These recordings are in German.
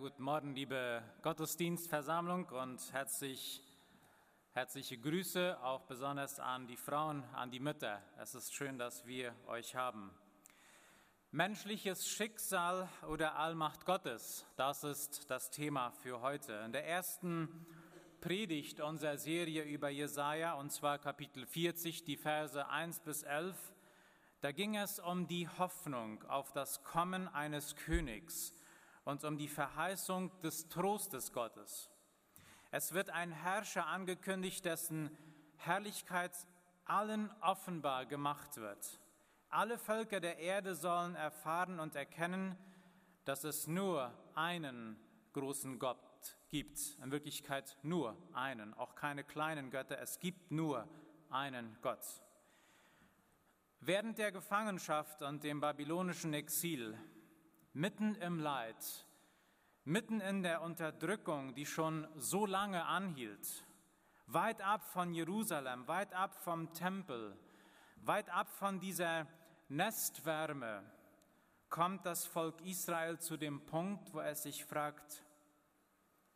Guten Morgen, liebe Gottesdienstversammlung und herzlich, herzliche Grüße auch besonders an die Frauen, an die Mütter. Es ist schön, dass wir euch haben. Menschliches Schicksal oder Allmacht Gottes, das ist das Thema für heute. In der ersten Predigt unserer Serie über Jesaja, und zwar Kapitel 40, die Verse 1 bis 11, da ging es um die Hoffnung auf das Kommen eines Königs und um die Verheißung des Trostes Gottes. Es wird ein Herrscher angekündigt, dessen Herrlichkeit allen offenbar gemacht wird. Alle Völker der Erde sollen erfahren und erkennen, dass es nur einen großen Gott gibt. In Wirklichkeit nur einen, auch keine kleinen Götter. Es gibt nur einen Gott. Während der Gefangenschaft und dem babylonischen Exil mitten im Leid, mitten in der Unterdrückung, die schon so lange anhielt, weit ab von Jerusalem, weit ab vom Tempel, weit ab von dieser Nestwärme, kommt das Volk Israel zu dem Punkt, wo es sich fragt,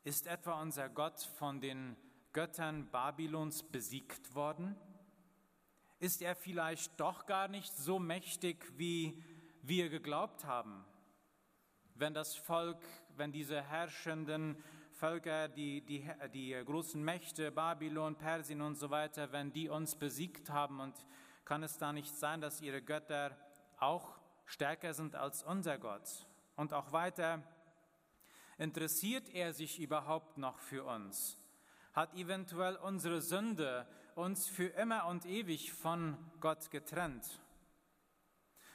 ist etwa unser Gott von den Göttern Babylons besiegt worden? Ist er vielleicht doch gar nicht so mächtig, wie wir geglaubt haben? Wenn das Volk, wenn diese herrschenden Völker, die, die, die großen Mächte, Babylon, Persien und so weiter, wenn die uns besiegt haben und kann es da nicht sein, dass ihre Götter auch stärker sind als unser Gott? Und auch weiter, interessiert er sich überhaupt noch für uns? Hat eventuell unsere Sünde uns für immer und ewig von Gott getrennt?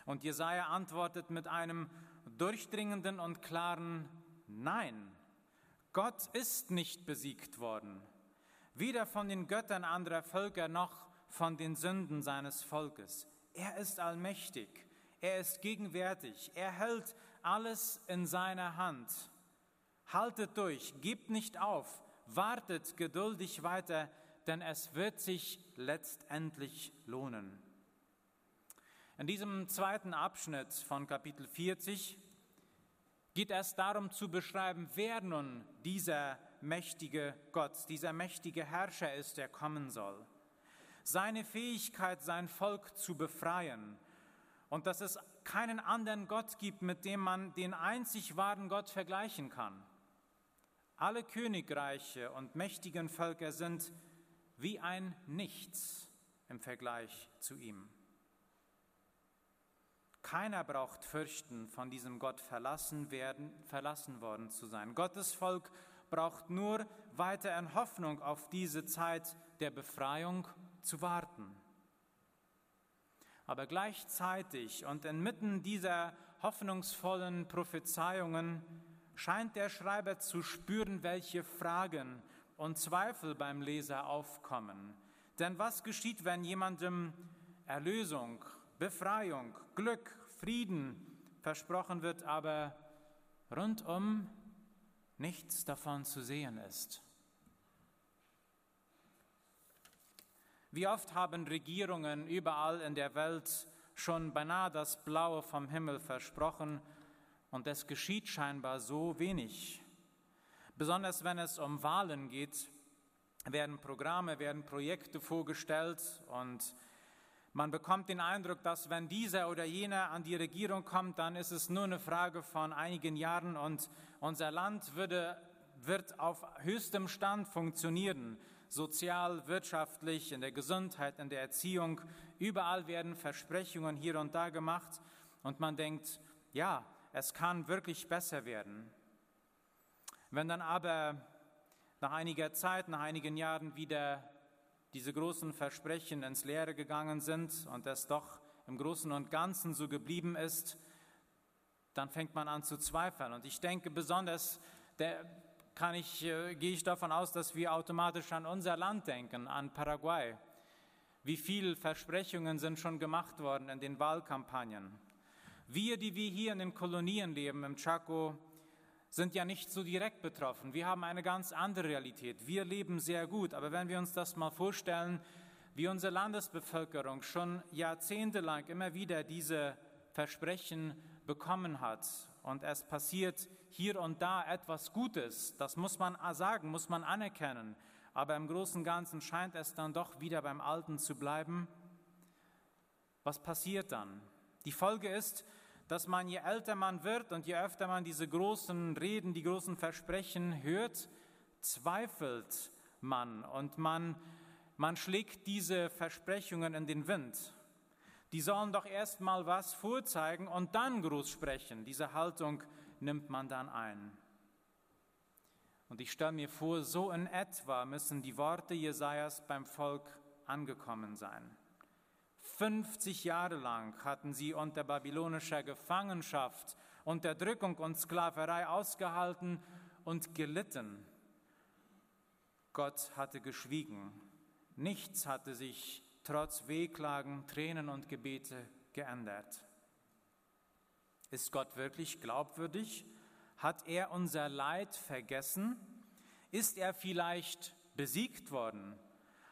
Und Jesaja antwortet mit einem durchdringenden und klaren Nein. Gott ist nicht besiegt worden, weder von den Göttern anderer Völker noch von den Sünden seines Volkes. Er ist allmächtig, er ist gegenwärtig, er hält alles in seiner Hand. Haltet durch, gebt nicht auf, wartet geduldig weiter, denn es wird sich letztendlich lohnen. In diesem zweiten Abschnitt von Kapitel 40 geht es darum zu beschreiben, wer nun dieser mächtige Gott, dieser mächtige Herrscher ist, der kommen soll. Seine Fähigkeit, sein Volk zu befreien und dass es keinen anderen Gott gibt, mit dem man den einzig wahren Gott vergleichen kann. Alle Königreiche und mächtigen Völker sind wie ein Nichts im Vergleich zu ihm. Keiner braucht fürchten, von diesem Gott verlassen, werden, verlassen worden zu sein. Gottes Volk braucht nur weiter in Hoffnung auf diese Zeit der Befreiung zu warten. Aber gleichzeitig und inmitten dieser hoffnungsvollen Prophezeiungen scheint der Schreiber zu spüren, welche Fragen und Zweifel beim Leser aufkommen. Denn was geschieht, wenn jemandem Erlösung, Befreiung, Glück, Frieden versprochen wird, aber rundum nichts davon zu sehen ist. Wie oft haben Regierungen überall in der Welt schon beinahe das Blaue vom Himmel versprochen und es geschieht scheinbar so wenig. Besonders wenn es um Wahlen geht, werden Programme, werden Projekte vorgestellt und man bekommt den Eindruck, dass wenn dieser oder jener an die Regierung kommt, dann ist es nur eine Frage von einigen Jahren und unser Land würde, wird auf höchstem Stand funktionieren. Sozial, wirtschaftlich, in der Gesundheit, in der Erziehung. Überall werden Versprechungen hier und da gemacht und man denkt, ja, es kann wirklich besser werden. Wenn dann aber nach einiger Zeit, nach einigen Jahren wieder diese großen Versprechen ins Leere gegangen sind und es doch im Großen und Ganzen so geblieben ist, dann fängt man an zu zweifeln. Und ich denke besonders, der kann ich, äh, gehe ich davon aus, dass wir automatisch an unser Land denken, an Paraguay. Wie viele Versprechungen sind schon gemacht worden in den Wahlkampagnen? Wir, die wir hier in den Kolonien leben, im Chaco, sind ja nicht so direkt betroffen. Wir haben eine ganz andere Realität. Wir leben sehr gut, aber wenn wir uns das mal vorstellen, wie unsere Landesbevölkerung schon jahrzehntelang immer wieder diese Versprechen bekommen hat und es passiert hier und da etwas Gutes. Das muss man sagen, muss man anerkennen. Aber im Großen und Ganzen scheint es dann doch wieder beim Alten zu bleiben. Was passiert dann? Die Folge ist, dass man, je älter man wird und je öfter man diese großen Reden, die großen Versprechen hört, zweifelt man und man, man schlägt diese Versprechungen in den Wind. Die sollen doch erst mal was vorzeigen und dann groß sprechen. Diese Haltung nimmt man dann ein. Und ich stelle mir vor, so in etwa müssen die Worte Jesajas beim Volk angekommen sein. 50 Jahre lang hatten sie unter babylonischer Gefangenschaft, Unterdrückung und Sklaverei ausgehalten und gelitten. Gott hatte geschwiegen. Nichts hatte sich trotz Wehklagen, Tränen und Gebete geändert. Ist Gott wirklich glaubwürdig? Hat er unser Leid vergessen? Ist er vielleicht besiegt worden?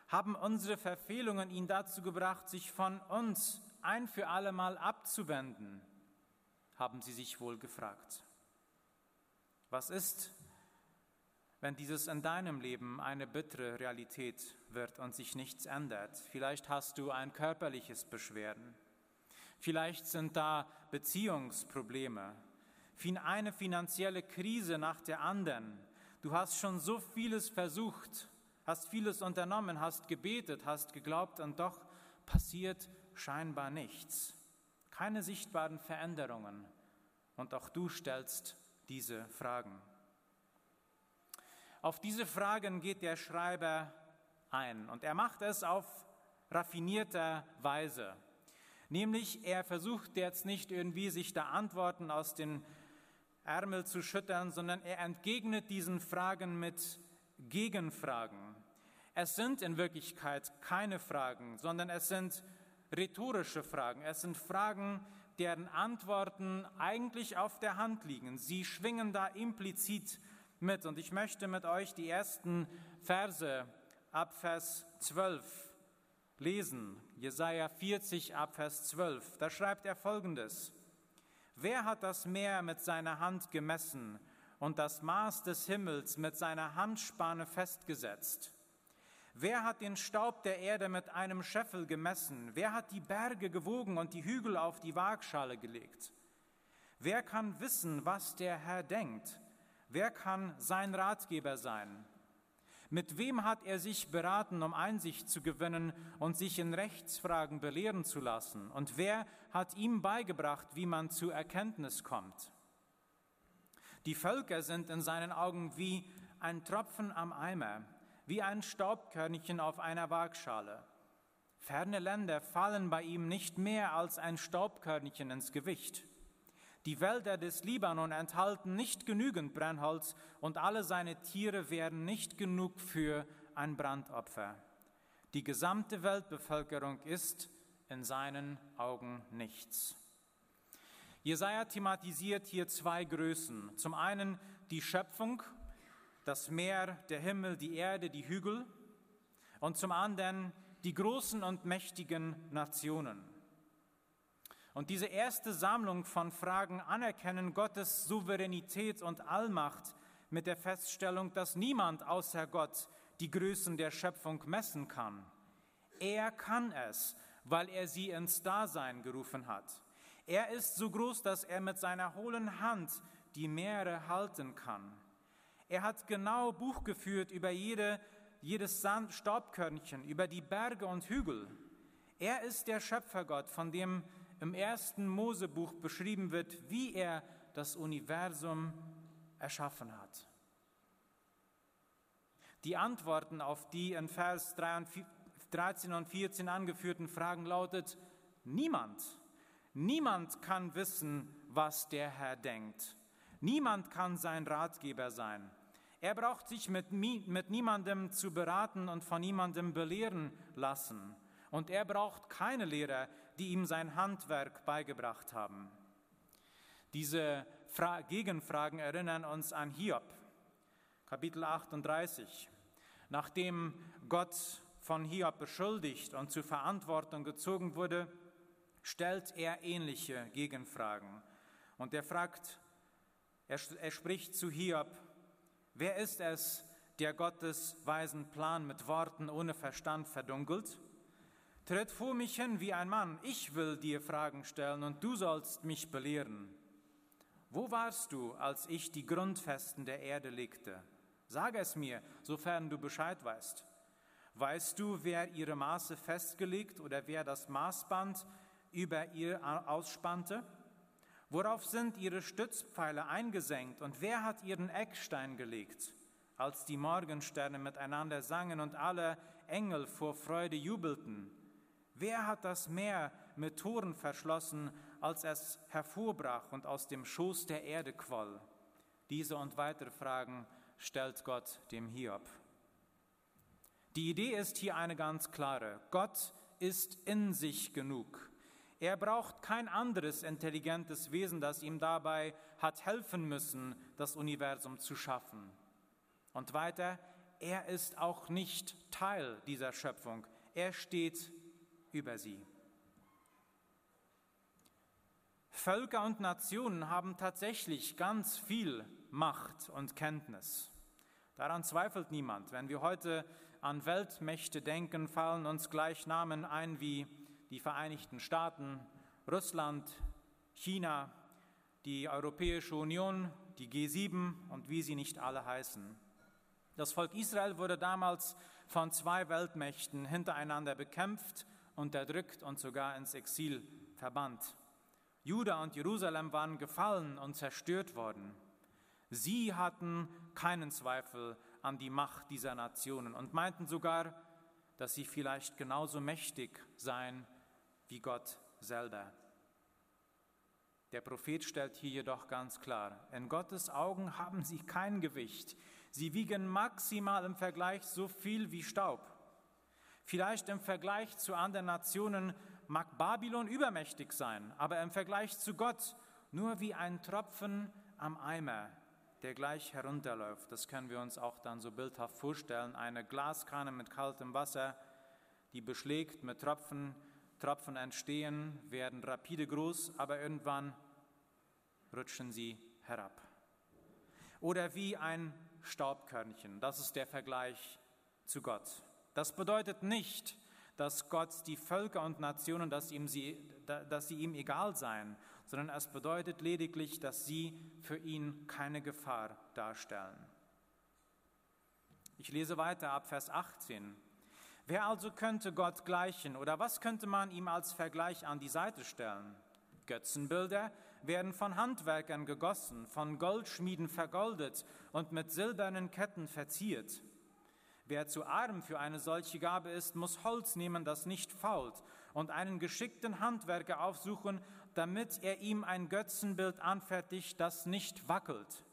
Haben unsere Verfehlungen ihn dazu gebracht, sich von uns ein für allemal abzuwenden? Haben sie sich wohl gefragt. Was ist, wenn dieses in deinem Leben eine bittere Realität wird und sich nichts ändert? Vielleicht hast du ein körperliches Beschwerden. Vielleicht sind da Beziehungsprobleme, eine finanzielle Krise nach der anderen. Du hast schon so vieles versucht, hast vieles unternommen, hast gebetet, hast geglaubt und doch passiert scheinbar nichts. Keine sichtbaren Veränderungen. Und auch du stellst diese Fragen. Auf diese Fragen geht der Schreiber ein und er macht es auf raffinierter Weise. Nämlich er versucht jetzt nicht irgendwie sich da Antworten aus den Ärmel zu schüttern, sondern er entgegnet diesen Fragen mit Gegenfragen. Es sind in Wirklichkeit keine Fragen, sondern es sind rhetorische Fragen. Es sind Fragen, deren Antworten eigentlich auf der Hand liegen. Sie schwingen da implizit mit. Und ich möchte mit euch die ersten Verse ab Vers 12 lesen. Jesaja 40 ab Vers 12. Da schreibt er folgendes: Wer hat das Meer mit seiner Hand gemessen und das Maß des Himmels mit seiner Handspanne festgesetzt? Wer hat den Staub der Erde mit einem Scheffel gemessen? Wer hat die Berge gewogen und die Hügel auf die Waagschale gelegt? Wer kann wissen, was der Herr denkt? Wer kann sein Ratgeber sein? Mit wem hat er sich beraten, um Einsicht zu gewinnen und sich in Rechtsfragen belehren zu lassen? Und wer hat ihm beigebracht, wie man zu Erkenntnis kommt? Die Völker sind in seinen Augen wie ein Tropfen am Eimer, wie ein Staubkörnchen auf einer Waagschale. Ferne Länder fallen bei ihm nicht mehr als ein Staubkörnchen ins Gewicht. Die Wälder des Libanon enthalten nicht genügend Brennholz und alle seine Tiere wären nicht genug für ein Brandopfer. Die gesamte Weltbevölkerung ist in seinen Augen nichts. Jesaja thematisiert hier zwei Größen. Zum einen die Schöpfung, das Meer, der Himmel, die Erde, die Hügel und zum anderen die großen und mächtigen Nationen. Und diese erste Sammlung von Fragen anerkennen Gottes Souveränität und Allmacht mit der Feststellung, dass niemand außer Gott die Größen der Schöpfung messen kann. Er kann es, weil er sie ins Dasein gerufen hat. Er ist so groß, dass er mit seiner hohlen Hand die Meere halten kann. Er hat genau Buch geführt über jede, jedes Sand, Staubkörnchen, über die Berge und Hügel. Er ist der Schöpfergott, von dem im ersten Mosebuch beschrieben wird, wie er das Universum erschaffen hat. Die Antworten auf die in Vers 13 und 14 angeführten Fragen lautet, niemand, niemand kann wissen, was der Herr denkt. Niemand kann sein Ratgeber sein. Er braucht sich mit, mit niemandem zu beraten und von niemandem belehren lassen. Und er braucht keine Lehrer, die ihm sein Handwerk beigebracht haben. Diese Fra Gegenfragen erinnern uns an Hiob, Kapitel 38. Nachdem Gott von Hiob beschuldigt und zur Verantwortung gezogen wurde, stellt er ähnliche Gegenfragen. Und er fragt, Er, er spricht zu Hiob, wer ist es, der Gottes weisen Plan mit Worten ohne Verstand verdunkelt? Tritt vor mich hin wie ein Mann, ich will dir Fragen stellen und du sollst mich belehren. Wo warst du, als ich die Grundfesten der Erde legte? Sage es mir, sofern du Bescheid weißt. Weißt du, wer ihre Maße festgelegt oder wer das Maßband über ihr ausspannte? Worauf sind ihre Stützpfeile eingesenkt und wer hat ihren Eckstein gelegt? Als die Morgensterne miteinander sangen und alle Engel vor Freude jubelten. Wer hat das Meer mit Toren verschlossen, als es hervorbrach und aus dem Schoß der Erde quoll? Diese und weitere Fragen stellt Gott dem Hiob. Die Idee ist hier eine ganz klare. Gott ist in sich genug. Er braucht kein anderes intelligentes Wesen, das ihm dabei hat helfen müssen, das Universum zu schaffen. Und weiter, er ist auch nicht Teil dieser Schöpfung. Er steht über sie. Völker und Nationen haben tatsächlich ganz viel Macht und Kenntnis. Daran zweifelt niemand. Wenn wir heute an Weltmächte denken, fallen uns gleich Namen ein wie die Vereinigten Staaten, Russland, China, die Europäische Union, die G7 und wie sie nicht alle heißen. Das Volk Israel wurde damals von zwei Weltmächten hintereinander bekämpft, unterdrückt und sogar ins Exil verbannt. Juda und Jerusalem waren gefallen und zerstört worden. Sie hatten keinen Zweifel an die Macht dieser Nationen und meinten sogar, dass sie vielleicht genauso mächtig seien wie Gott selber. Der Prophet stellt hier jedoch ganz klar, in Gottes Augen haben sie kein Gewicht. Sie wiegen maximal im Vergleich so viel wie Staub. Vielleicht im Vergleich zu anderen Nationen mag Babylon übermächtig sein, aber im Vergleich zu Gott nur wie ein Tropfen am Eimer, der gleich herunterläuft. Das können wir uns auch dann so bildhaft vorstellen. Eine Glaskanne mit kaltem Wasser, die beschlägt mit Tropfen Tropfen entstehen, werden rapide groß, aber irgendwann rutschen sie herab. Oder wie ein Staubkörnchen, das ist der Vergleich zu Gott. Das bedeutet nicht, dass Gott die Völker und Nationen, dass, ihm sie, dass sie ihm egal seien, sondern es bedeutet lediglich, dass sie für ihn keine Gefahr darstellen. Ich lese weiter ab Vers 18. Wer also könnte Gott gleichen oder was könnte man ihm als Vergleich an die Seite stellen? Götzenbilder werden von Handwerkern gegossen, von Goldschmieden vergoldet und mit silbernen Ketten verziert. Wer zu arm für eine solche Gabe ist, muss Holz nehmen, das nicht fault, und einen geschickten Handwerker aufsuchen, damit er ihm ein Götzenbild anfertigt, das nicht wackelt.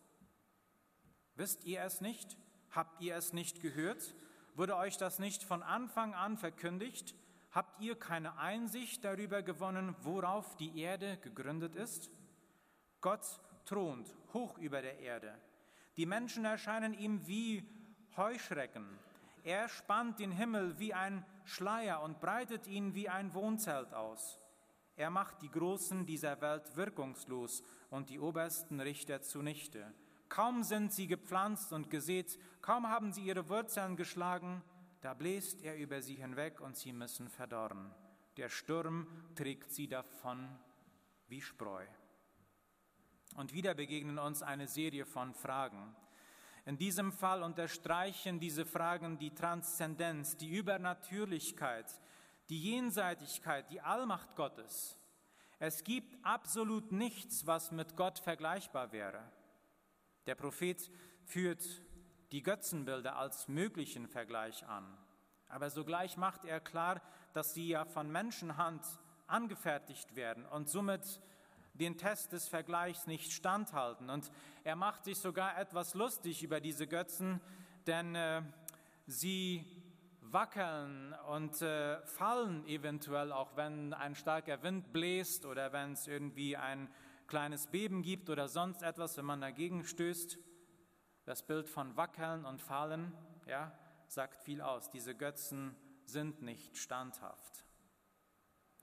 Wisst ihr es nicht? Habt ihr es nicht gehört? Wurde euch das nicht von Anfang an verkündigt? Habt ihr keine Einsicht darüber gewonnen, worauf die Erde gegründet ist? Gott thront hoch über der Erde. Die Menschen erscheinen ihm wie Heuschrecken. Er spannt den Himmel wie ein Schleier und breitet ihn wie ein Wohnzelt aus. Er macht die Großen dieser Welt wirkungslos und die obersten Richter zunichte. Kaum sind sie gepflanzt und gesät, kaum haben sie ihre Wurzeln geschlagen, da bläst er über sie hinweg und sie müssen verdorren. Der Sturm trägt sie davon wie Spreu. Und wieder begegnen uns eine Serie von Fragen. In diesem Fall unterstreichen diese Fragen die Transzendenz, die Übernatürlichkeit, die Jenseitigkeit, die Allmacht Gottes. Es gibt absolut nichts, was mit Gott vergleichbar wäre. Der Prophet führt die Götzenbilder als möglichen Vergleich an. Aber sogleich macht er klar, dass sie ja von Menschenhand angefertigt werden und somit den Test des Vergleichs nicht standhalten. Und er macht sich sogar etwas lustig über diese Götzen, denn äh, sie wackeln und äh, fallen eventuell, auch wenn ein starker Wind bläst oder wenn es irgendwie ein kleines Beben gibt oder sonst etwas, wenn man dagegen stößt. Das Bild von Wackeln und Fallen, ja, sagt viel aus. Diese Götzen sind nicht standhaft.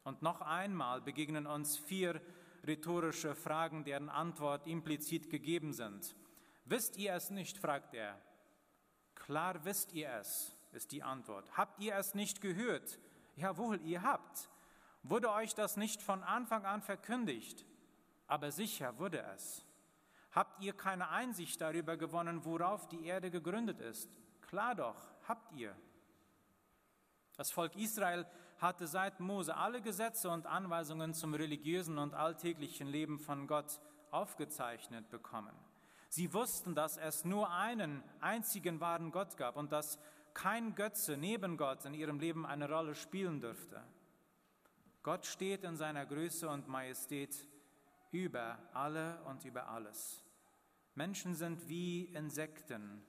Und noch einmal begegnen uns vier rhetorische Fragen, deren Antwort implizit gegeben sind. Wisst ihr es nicht? fragt er. Klar wisst ihr es, ist die Antwort. Habt ihr es nicht gehört? Jawohl, ihr habt. Wurde euch das nicht von Anfang an verkündigt? Aber sicher wurde es. Habt ihr keine Einsicht darüber gewonnen, worauf die Erde gegründet ist? Klar doch, habt ihr. Das Volk Israel hatte seit Mose alle Gesetze und Anweisungen zum religiösen und alltäglichen Leben von Gott aufgezeichnet bekommen. Sie wussten, dass es nur einen einzigen wahren Gott gab und dass kein Götze neben Gott in ihrem Leben eine Rolle spielen dürfte. Gott steht in seiner Größe und Majestät über alle und über alles. Menschen sind wie Insekten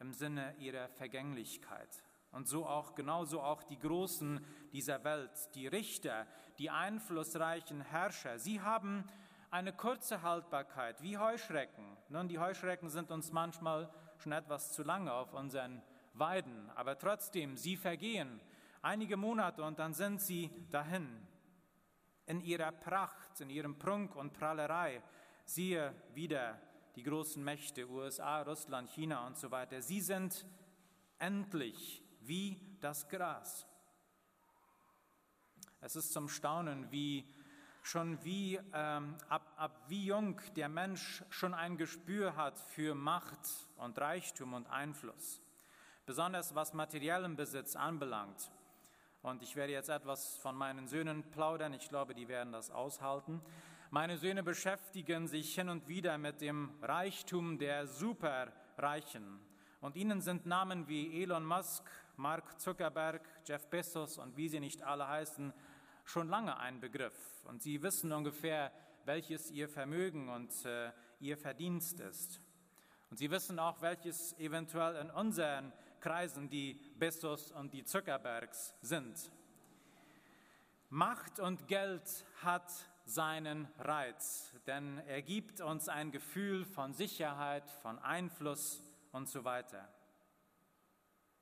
im Sinne ihrer Vergänglichkeit. Und so auch, genauso auch die Großen dieser Welt, die Richter, die einflussreichen Herrscher. Sie haben eine kurze Haltbarkeit, wie Heuschrecken. Nun, die Heuschrecken sind uns manchmal schon etwas zu lange auf unseren Weiden, aber trotzdem, sie vergehen einige Monate und dann sind sie dahin. In ihrer Pracht, in ihrem Prunk und Prallerei, siehe wieder die großen Mächte, USA, Russland, China und so weiter. Sie sind endlich wie das Gras. Es ist zum Staunen, wie schon wie, ähm, ab, ab wie jung der Mensch schon ein Gespür hat für Macht und Reichtum und Einfluss, besonders was materiellen Besitz anbelangt. Und ich werde jetzt etwas von meinen Söhnen plaudern, ich glaube, die werden das aushalten. Meine Söhne beschäftigen sich hin und wieder mit dem Reichtum der Superreichen. Und ihnen sind Namen wie Elon Musk, Mark Zuckerberg, Jeff Bezos und wie sie nicht alle heißen, schon lange ein Begriff und sie wissen ungefähr, welches ihr Vermögen und äh, ihr Verdienst ist. Und sie wissen auch, welches eventuell in unseren Kreisen die Bezos und die Zuckerbergs sind. Macht und Geld hat seinen Reiz, denn er gibt uns ein Gefühl von Sicherheit, von Einfluss und so weiter.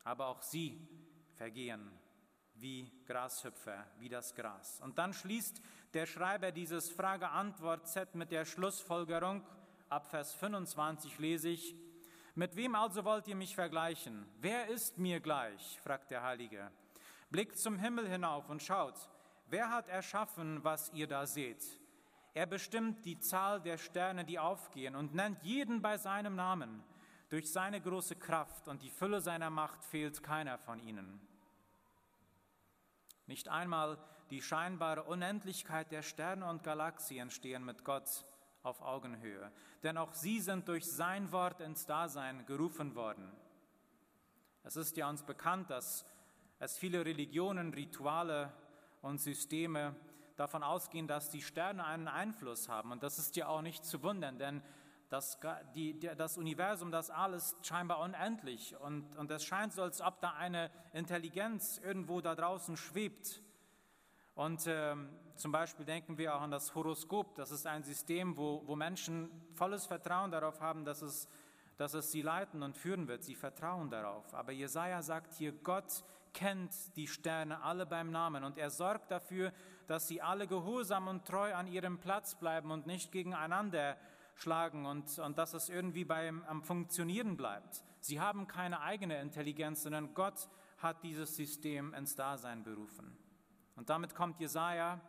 Aber auch sie vergehen wie Grashüpfer, wie das Gras. Und dann schließt der Schreiber dieses Frage-Antwort-Set mit der Schlussfolgerung, ab Vers 25 lese ich, mit wem also wollt ihr mich vergleichen? Wer ist mir gleich? fragt der Heilige. Blickt zum Himmel hinauf und schaut, wer hat erschaffen, was ihr da seht? Er bestimmt die Zahl der Sterne, die aufgehen und nennt jeden bei seinem Namen. Durch seine große Kraft und die Fülle seiner Macht fehlt keiner von ihnen. Nicht einmal die scheinbare Unendlichkeit der Sterne und Galaxien stehen mit Gott auf Augenhöhe, denn auch sie sind durch sein Wort ins Dasein gerufen worden. Es ist ja uns bekannt, dass es viele Religionen, Rituale und Systeme davon ausgehen, dass die Sterne einen Einfluss haben. Und das ist ja auch nicht zu wundern, denn das, die, das Universum, das alles scheinbar unendlich und, und es scheint so, als ob da eine Intelligenz irgendwo da draußen schwebt. Und ähm, zum Beispiel denken wir auch an das Horoskop. Das ist ein System, wo, wo Menschen volles Vertrauen darauf haben, dass es, dass es sie leiten und führen wird. Sie vertrauen darauf. Aber Jesaja sagt hier, Gott kennt die Sterne alle beim Namen und er sorgt dafür, dass sie alle gehorsam und treu an ihrem Platz bleiben und nicht gegeneinander schlagen und, und dass es irgendwie beim, am Funktionieren bleibt. Sie haben keine eigene Intelligenz, sondern Gott hat dieses System ins Dasein berufen. Und damit kommt Jesaja,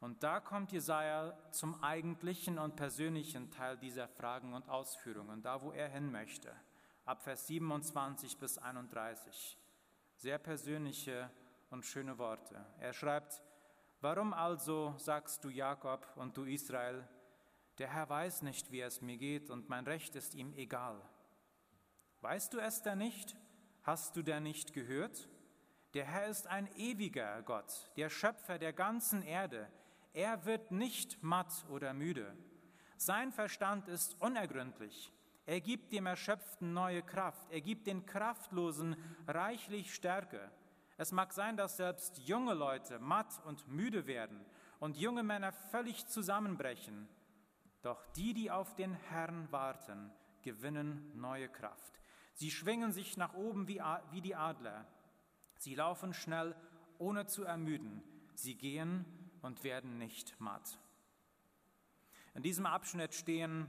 und da kommt Jesaja zum eigentlichen und persönlichen Teil dieser Fragen und Ausführungen, da wo er hin möchte, ab Vers 27 bis 31. Sehr persönliche und schöne Worte. Er schreibt, Warum also sagst du Jakob und du Israel, der Herr weiß nicht, wie es mir geht, und mein Recht ist ihm egal. Weißt du es denn nicht? Hast du denn nicht gehört? Der Herr ist ein ewiger Gott, der Schöpfer der ganzen Erde. Er wird nicht matt oder müde. Sein Verstand ist unergründlich. Er gibt dem Erschöpften neue Kraft. Er gibt den Kraftlosen reichlich Stärke. Es mag sein, dass selbst junge Leute matt und müde werden und junge Männer völlig zusammenbrechen. Doch die, die auf den Herrn warten, gewinnen neue Kraft. Sie schwingen sich nach oben wie, die Adler. Sie laufen schnell, ohne zu ermüden. Sie gehen und werden nicht matt. In diesem Abschnitt stehen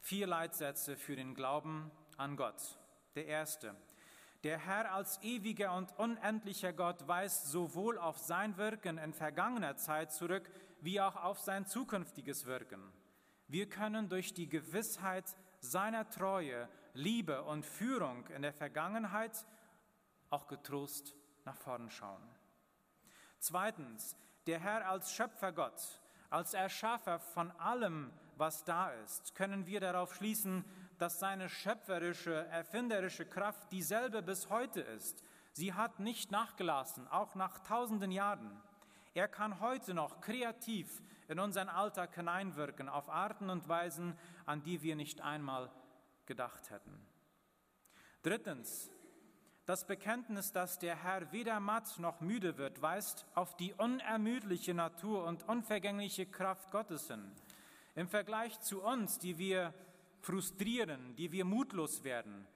vier Leitsätze für den Glauben an Gott. Der erste. Der Herr als ewiger und unendlicher Gott weist sowohl auf sein Wirken in vergangener Zeit zurück, wie auch auf sein zukünftiges Wirken. Wir können durch die Gewissheit seiner Treue, Liebe und Führung in der Vergangenheit auch getrost nach vorn schauen. Zweitens, der Herr als Schöpfergott, als Erschaffer von allem, was da ist, können wir darauf schließen, dass seine schöpferische, erfinderische Kraft dieselbe bis heute ist. Sie hat nicht nachgelassen, auch nach tausenden Jahren. Er kann heute noch kreativ in unseren Alltag hineinwirken, auf Arten und Weisen, an die wir nicht einmal gedacht hätten. Drittens, das Bekenntnis, dass der Herr weder matt noch müde wird, weist auf die unermüdliche Natur und unvergängliche Kraft Gottes hin. Im Vergleich zu uns, die wir frustrieren, die wir mutlos werden,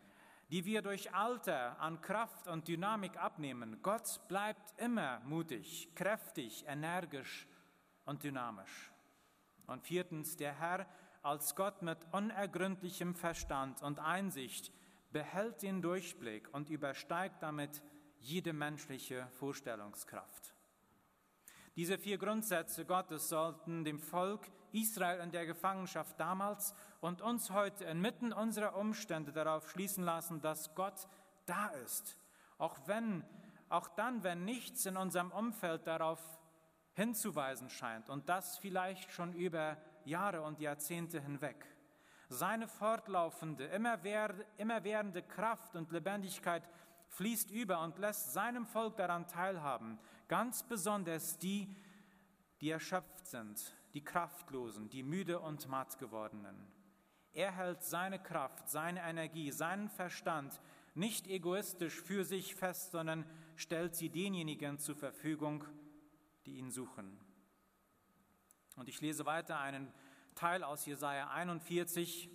die wir durch Alter an Kraft und Dynamik abnehmen, Gott bleibt immer mutig, kräftig, energisch und dynamisch. Und viertens, der Herr als Gott mit unergründlichem Verstand und Einsicht behält den Durchblick und übersteigt damit jede menschliche Vorstellungskraft. Diese vier Grundsätze Gottes sollten dem Volk Israel in der Gefangenschaft damals und uns heute inmitten unserer Umstände darauf schließen lassen, dass Gott da ist, auch wenn auch dann, wenn nichts in unserem Umfeld darauf hinzuweisen scheint und das vielleicht schon über Jahre und Jahrzehnte hinweg. Seine fortlaufende, immerwährende Kraft und Lebendigkeit fließt über und lässt seinem Volk daran teilhaben, ganz besonders die, die erschöpft sind, die Kraftlosen, die müde und matt gewordenen. Er hält seine Kraft, seine Energie, seinen Verstand nicht egoistisch für sich fest, sondern stellt sie denjenigen zur Verfügung, die ihn suchen. Und ich lese weiter einen Teil aus Jesaja 41.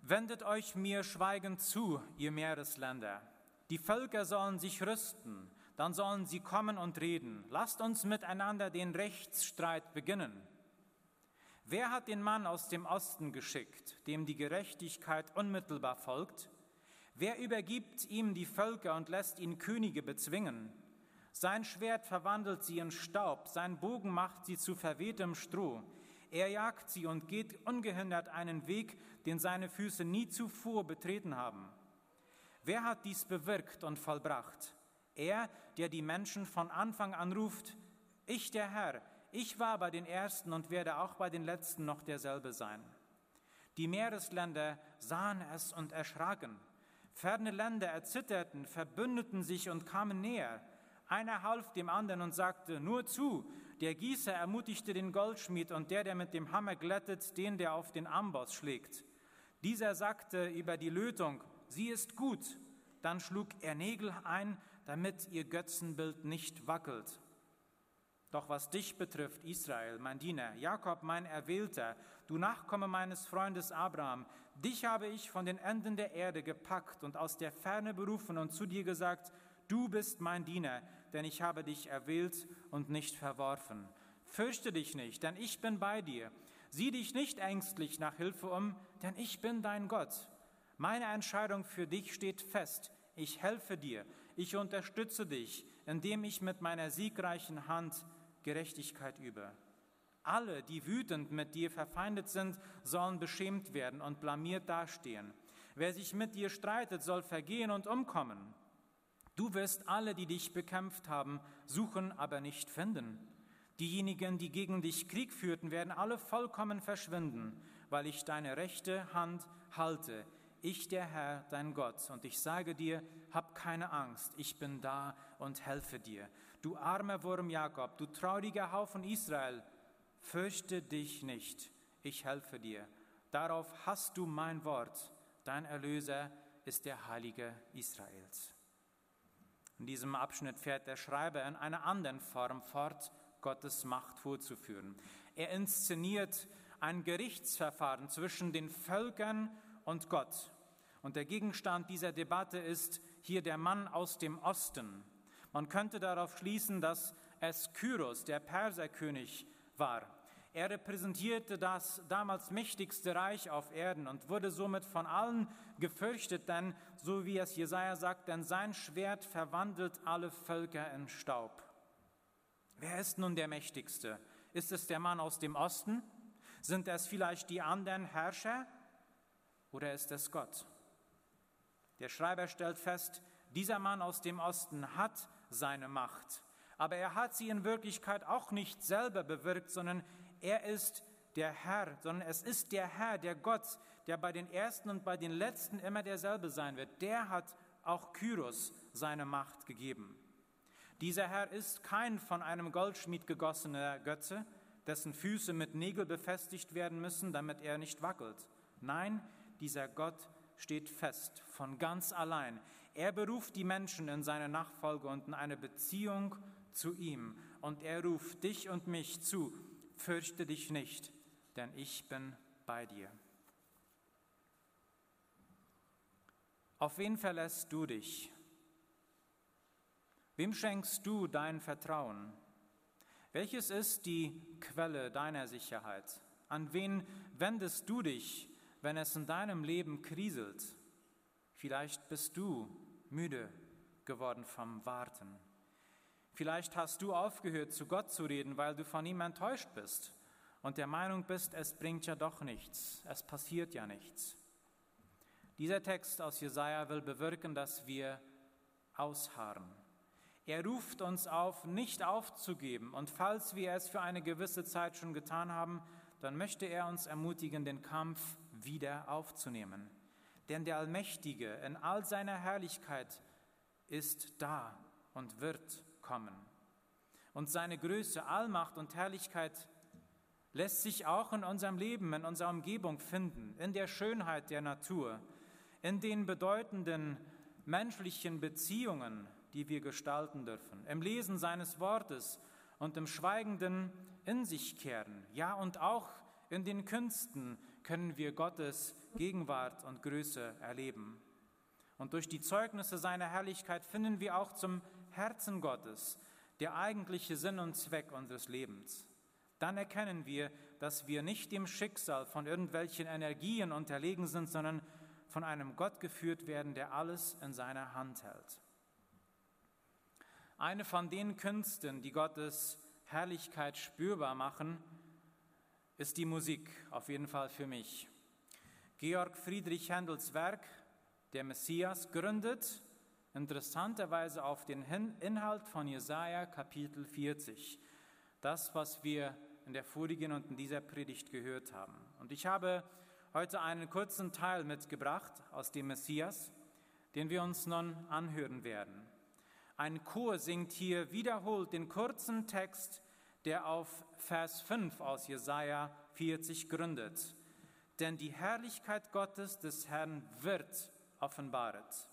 Wendet euch mir schweigend zu, ihr Meeresländer. Die Völker sollen sich rüsten, dann sollen sie kommen und reden. Lasst uns miteinander den Rechtsstreit beginnen. Wer hat den Mann aus dem Osten geschickt, dem die Gerechtigkeit unmittelbar folgt? Wer übergibt ihm die Völker und lässt ihn Könige bezwingen? Sein Schwert verwandelt sie in Staub, sein Bogen macht sie zu verwehtem Stroh. Er jagt sie und geht ungehindert einen Weg, den seine Füße nie zuvor betreten haben. Wer hat dies bewirkt und vollbracht? Er, der die Menschen von Anfang an ruft, ich der Herr, ich war bei den Ersten und werde auch bei den Letzten noch derselbe sein. Die Meeresländer sahen es und erschraken. Ferne Länder erzitterten, verbündeten sich und kamen näher. Einer half dem anderen und sagte, nur zu. Der Gießer ermutigte den Goldschmied und der, der mit dem Hammer glättet, den, der auf den Amboss schlägt. Dieser sagte über die Lötung, sie ist gut. Dann schlug er Nägel ein, damit ihr Götzenbild nicht wackelt. Doch was dich betrifft, Israel, mein Diener, Jakob, mein Erwählter, du Nachkomme meines Freundes Abraham, dich habe ich von den Enden der Erde gepackt und aus der Ferne berufen und zu dir gesagt, du bist mein Diener, denn ich habe dich erwählt und nicht verworfen. Fürchte dich nicht, denn ich bin bei dir. Sieh dich nicht ängstlich nach Hilfe um, denn ich bin dein Gott. Meine Entscheidung für dich steht fest. Ich helfe dir, ich unterstütze dich, indem ich mit meiner siegreichen Hand Gerechtigkeit übe. Alle, die wütend mit dir verfeindet sind, sollen beschämt werden und blamiert dastehen. Wer sich mit dir streitet, soll vergehen und umkommen. Du wirst alle, die dich bekämpft haben, suchen, aber nicht finden. Diejenigen, die gegen dich Krieg führten, werden alle vollkommen verschwinden, weil ich deine rechte Hand halte. Ich, der Herr, dein Gott, und ich sage dir, hab keine Angst, ich bin da und helfe dir. Du armer Wurm Jakob, du trauriger Haufen Israel, fürchte dich nicht, ich helfe dir. Darauf hast du mein Wort, dein Erlöser ist der Heilige Israels. In diesem Abschnitt fährt der Schreiber in einer anderen Form fort, Gottes Macht vorzuführen. Er inszeniert ein Gerichtsverfahren zwischen den Völkern und Gott. Und der Gegenstand dieser Debatte ist hier der Mann aus dem Osten. Man könnte darauf schließen, dass es Kyros, der Perserkönig, war. Er repräsentierte das damals mächtigste Reich auf Erden und wurde somit von allen gefürchtet, denn so wie es Jesaja sagt, denn sein Schwert verwandelt alle Völker in Staub. Wer ist nun der Mächtigste? Ist es der Mann aus dem Osten? Sind es vielleicht die anderen Herrscher? Oder ist es Gott? Der Schreiber stellt fest, dieser Mann aus dem Osten hat seine Macht, aber er hat sie in Wirklichkeit auch nicht selber bewirkt, sondern er ist der Herr, sondern es ist der Herr, der Gott, der bei den Ersten und bei den Letzten immer derselbe sein wird. Der hat auch Kyros seine Macht gegeben. Dieser Herr ist kein von einem Goldschmied gegossener Götze, dessen Füße mit Nägel befestigt werden müssen, damit er nicht wackelt. Nein, dieser Gott steht fest, von ganz allein. Er beruft die Menschen in seine Nachfolge und in eine Beziehung zu ihm. Und er ruft dich und mich zu, fürchte dich nicht, denn ich bin bei dir. Auf wen verlässt du dich? Wem schenkst du dein Vertrauen? Welches ist die Quelle deiner Sicherheit? An wen wendest du dich, wenn es in deinem Leben kriselt? Vielleicht bist du müde geworden vom Warten. Vielleicht hast du aufgehört, zu Gott zu reden, weil du von ihm enttäuscht bist und der Meinung bist, es bringt ja doch nichts, es passiert ja nichts. Dieser Text aus Jesaja will bewirken, dass wir ausharren. Er ruft uns auf, nicht aufzugeben. Und falls wir es für eine gewisse Zeit schon getan haben, dann möchte er uns ermutigen, den Kampf wieder aufzunehmen. Denn der Allmächtige in all seiner Herrlichkeit ist da und wird kommen. Und seine Größe, Allmacht und Herrlichkeit lässt sich auch in unserem Leben, in unserer Umgebung finden, in der Schönheit der Natur, in den bedeutenden menschlichen Beziehungen, die wir gestalten dürfen, im Lesen seines Wortes und im schweigenden in sich kehren. Ja, und auch in den Künsten können wir Gottes Gegenwart und Größe erleben. Und durch die Zeugnisse seiner Herrlichkeit finden wir auch zum Herzen Gottes der eigentliche Sinn und Zweck unseres Lebens. Dann erkennen wir, dass wir nicht dem Schicksal von irgendwelchen Energien unterlegen sind, sondern von einem Gott geführt werden, der alles in seiner Hand hält. Eine von den Künsten, die Gottes Herrlichkeit spürbar machen, ist die Musik, auf jeden Fall für mich. Georg Friedrich Händels Werk, der Messias, gründet interessanterweise auf den Inhalt von Jesaja Kapitel 40. Das, was wir in der vorigen und in dieser Predigt gehört haben. Und ich habe heute einen kurzen Teil mitgebracht aus dem Messias, den wir uns nun anhören werden. Ein Chor singt hier wiederholt den kurzen Text, der auf Vers 5 aus Jesaja 40 gründet. Denn die Herrlichkeit Gottes des Herrn wird offenbaret.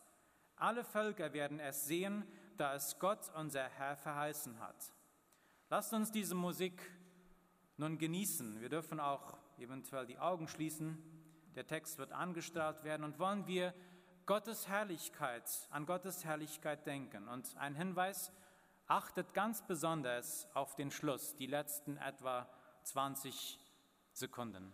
Alle Völker werden es sehen, da es Gott, unser Herr, verheißen hat. Lasst uns diese Musik nun genießen. Wir dürfen auch eventuell die Augen schließen. Der Text wird angestrahlt werden und wollen wir Gottes Herrlichkeit, an Gottes Herrlichkeit denken. Und ein Hinweis, achtet ganz besonders auf den Schluss, die letzten etwa 20 Sekunden.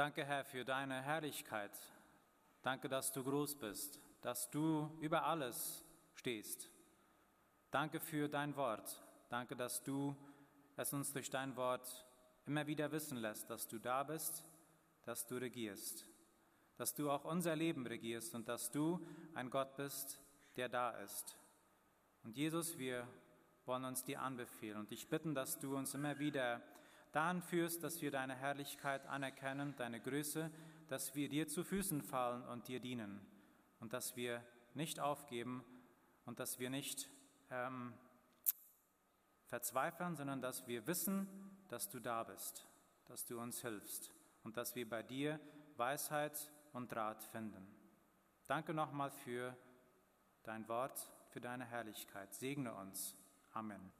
Danke, Herr, für deine Herrlichkeit. Danke, dass du groß bist, dass du über alles stehst. Danke für dein Wort. Danke, dass du es uns durch dein Wort immer wieder wissen lässt, dass du da bist, dass du regierst, dass du auch unser Leben regierst und dass du ein Gott bist, der da ist. Und Jesus, wir wollen uns dir anbefehlen und dich bitten, dass du uns immer wieder dahin führst, dass wir deine Herrlichkeit anerkennen, deine Größe, dass wir dir zu Füßen fallen und dir dienen und dass wir nicht aufgeben und dass wir nicht ähm, verzweifeln, sondern dass wir wissen, dass du da bist, dass du uns hilfst und dass wir bei dir Weisheit und Rat finden. Danke nochmal für dein Wort, für deine Herrlichkeit. Segne uns. Amen.